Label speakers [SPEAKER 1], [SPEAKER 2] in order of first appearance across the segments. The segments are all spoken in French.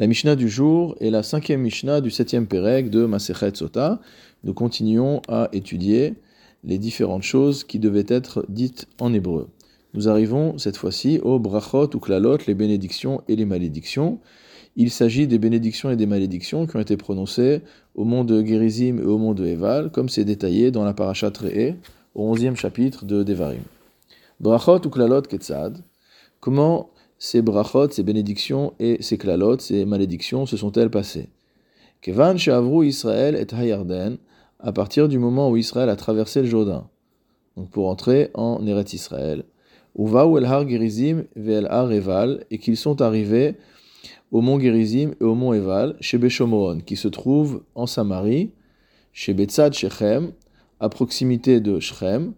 [SPEAKER 1] La Mishnah du jour est la cinquième Mishnah du septième Pérec de Masechet Sota. Nous continuons à étudier les différentes choses qui devaient être dites en hébreu. Nous arrivons cette fois-ci au brachot ou klalot, les bénédictions et les malédictions. Il s'agit des bénédictions et des malédictions qui ont été prononcées au monde de Gerizim et au monde de Eval, comme c'est détaillé dans la parashat Re'e, au onzième chapitre de Devarim. Brachot ou klalot ketzad. Comment ces brachot, ces bénédictions et ces klalot, ces malédictions se sont-elles passées Kevan she'avru Israël et Hayarden, à partir du moment où Israël a traversé le Jourdain, donc pour entrer en Eretz Israël, ou el har Gerizim ve'el har Eval, et qu'ils sont arrivés au mont Gerizim et au mont Eval, chez Beshomoron, qui se trouve en Samarie, chez Betzad Shechem, à proximité de Shechem,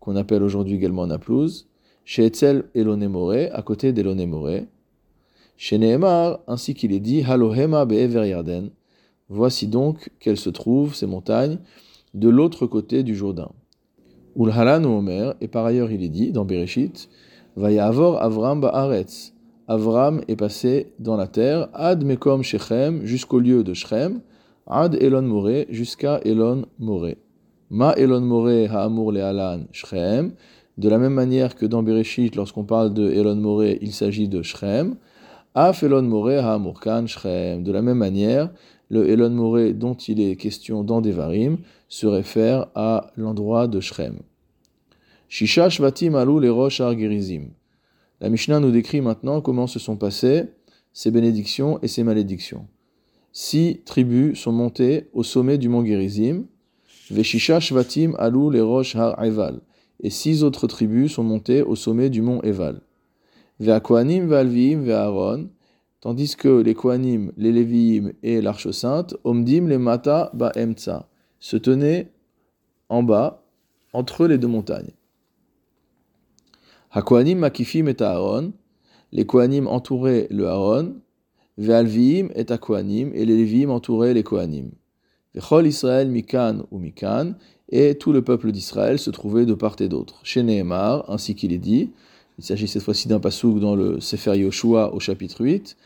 [SPEAKER 1] qu'on appelle aujourd'hui également Naplouse, chez Etzel Elonemore, à côté d'Elonemore, chez Nehemar, ainsi qu'il est dit, Halohema be'ever Yarden. Voici donc qu'elles se trouvent, ces montagnes, de l'autre côté du Jourdain. Ulhalan Omer, et par ailleurs il est dit, dans Bereshit, Vayavor Avram ba'aretz. Avram est passé dans la terre, ad mekom Shechem, jusqu'au lieu de Shechem, ad Elon More, jusqu'à Elon More. Ma Elon More ha'amur le'alan Shechem, de la même manière que dans Bereshit, lorsqu'on parle de Elon Moré, il s'agit de Shrem. Af Elon Moré ha Shrem. De la même manière, le Elon Moré dont il est question dans Devarim se réfère à l'endroit de Shrem. Shisha Shvatim Alou les roches Gerizim. La Mishnah nous décrit maintenant comment se sont passées ces bénédictions et ces malédictions. Six tribus sont montées au sommet du mont Gerizim. Veshisha Shvatim Alou les roches Har et six autres tribus sont montées au sommet du mont Eval. Vers Kohanim, Valvim, Aaron, tandis que les Kohanim, les Léviim et l'Arche Sainte, Omdim, les Mata, Ba'emtsa, se tenaient en bas, entre les deux montagnes. Hakohanim, Makifim et Aaron, les Kohanim entouraient le Aaron, Ve'alviim et et les Léviim entouraient les Kohanim. Israël, Mikan ou Mikan, et tout le peuple d'Israël se trouvait de part et d'autre. Chez Nehemar, ainsi qu'il est dit, il s'agit cette fois-ci d'un pasouk dans le Sefer Yoshua au chapitre 8,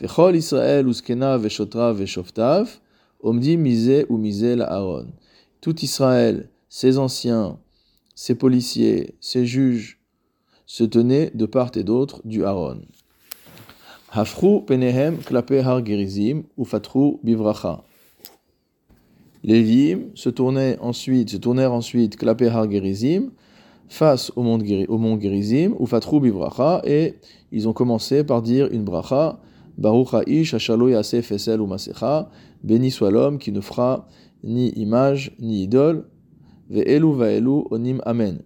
[SPEAKER 1] Vechol Israël uskena veshotra veshoftav, omdi mise ou mise la Aaron. Tout Israël, ses anciens, ses policiers, ses juges, se tenaient de part et d'autre du Aaron. Hafru penehem klape har ufatru bivracha. Les Lévi'im se tournaient ensuite, se tournèrent ensuite, Klapehar Gerizim, face au mont, au mont Gerizim, ou Fatrou Bivracha, et ils ont commencé par dire une bracha, Baruch Ha'ish, Hashalo Yasef Esel ou Masecha, béni soit l'homme qui ne fera ni image, ni idole, Ve'elu Va'elu Onim Amen.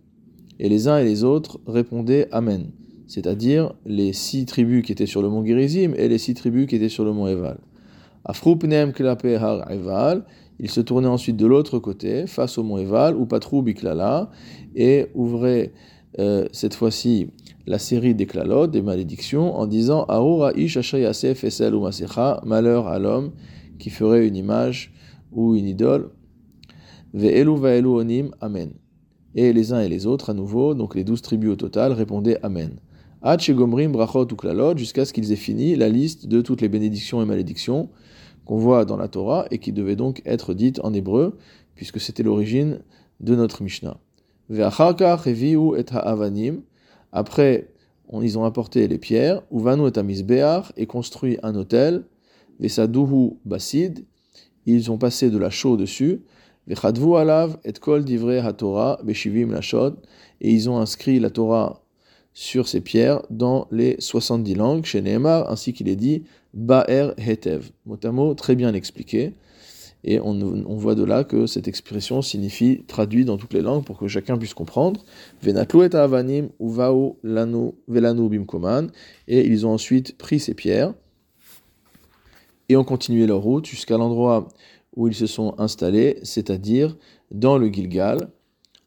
[SPEAKER 1] Et les uns et les autres répondaient Amen, c'est-à-dire les six tribus qui étaient sur le mont Gerizim et les six tribus qui étaient sur le mont Eval. Afrupnem Klapehar Eval, il se tournait ensuite de l'autre côté, face au mont Eval, ou Patrou Biklala, et ouvrait euh, cette fois-ci la série des klalot, des malédictions, en disant Aoura ish fesel ou malheur à l'homme qui ferait une image ou une idole. Ve'elu va'elu onim, Amen. Et les uns et les autres, à nouveau, donc les douze tribus au total, répondaient Amen. Gomrim brachot ou klalot, jusqu'à ce qu'ils aient fini la liste de toutes les bénédictions et malédictions qu'on voit dans la Torah et qui devait donc être dite en hébreu, puisque c'était l'origine de notre Mishnah. Après, ils ont apporté les pierres, Uvanu et et construit un hôtel, Vesaduhu basid, ils ont passé de la chaux dessus, Vechadvu alav et kol divrei haTorah beshivim lashod, et ils ont inscrit la Torah sur ces pierres dans les 70 langues, chez Nehemar, ainsi qu'il est dit, Ba'er Hetev. Mot très bien expliqué. Et on, voit de là que cette expression signifie traduit dans toutes les langues pour que chacun puisse comprendre. Venatlu et avanim uvau lanu velanu bimkoman. Et ils ont ensuite pris ces pierres et ont continué leur route jusqu'à l'endroit où ils se sont installés, c'est-à-dire dans le Gilgal,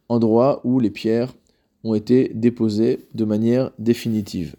[SPEAKER 1] endroit où les pierres ont été déposées de manière définitive.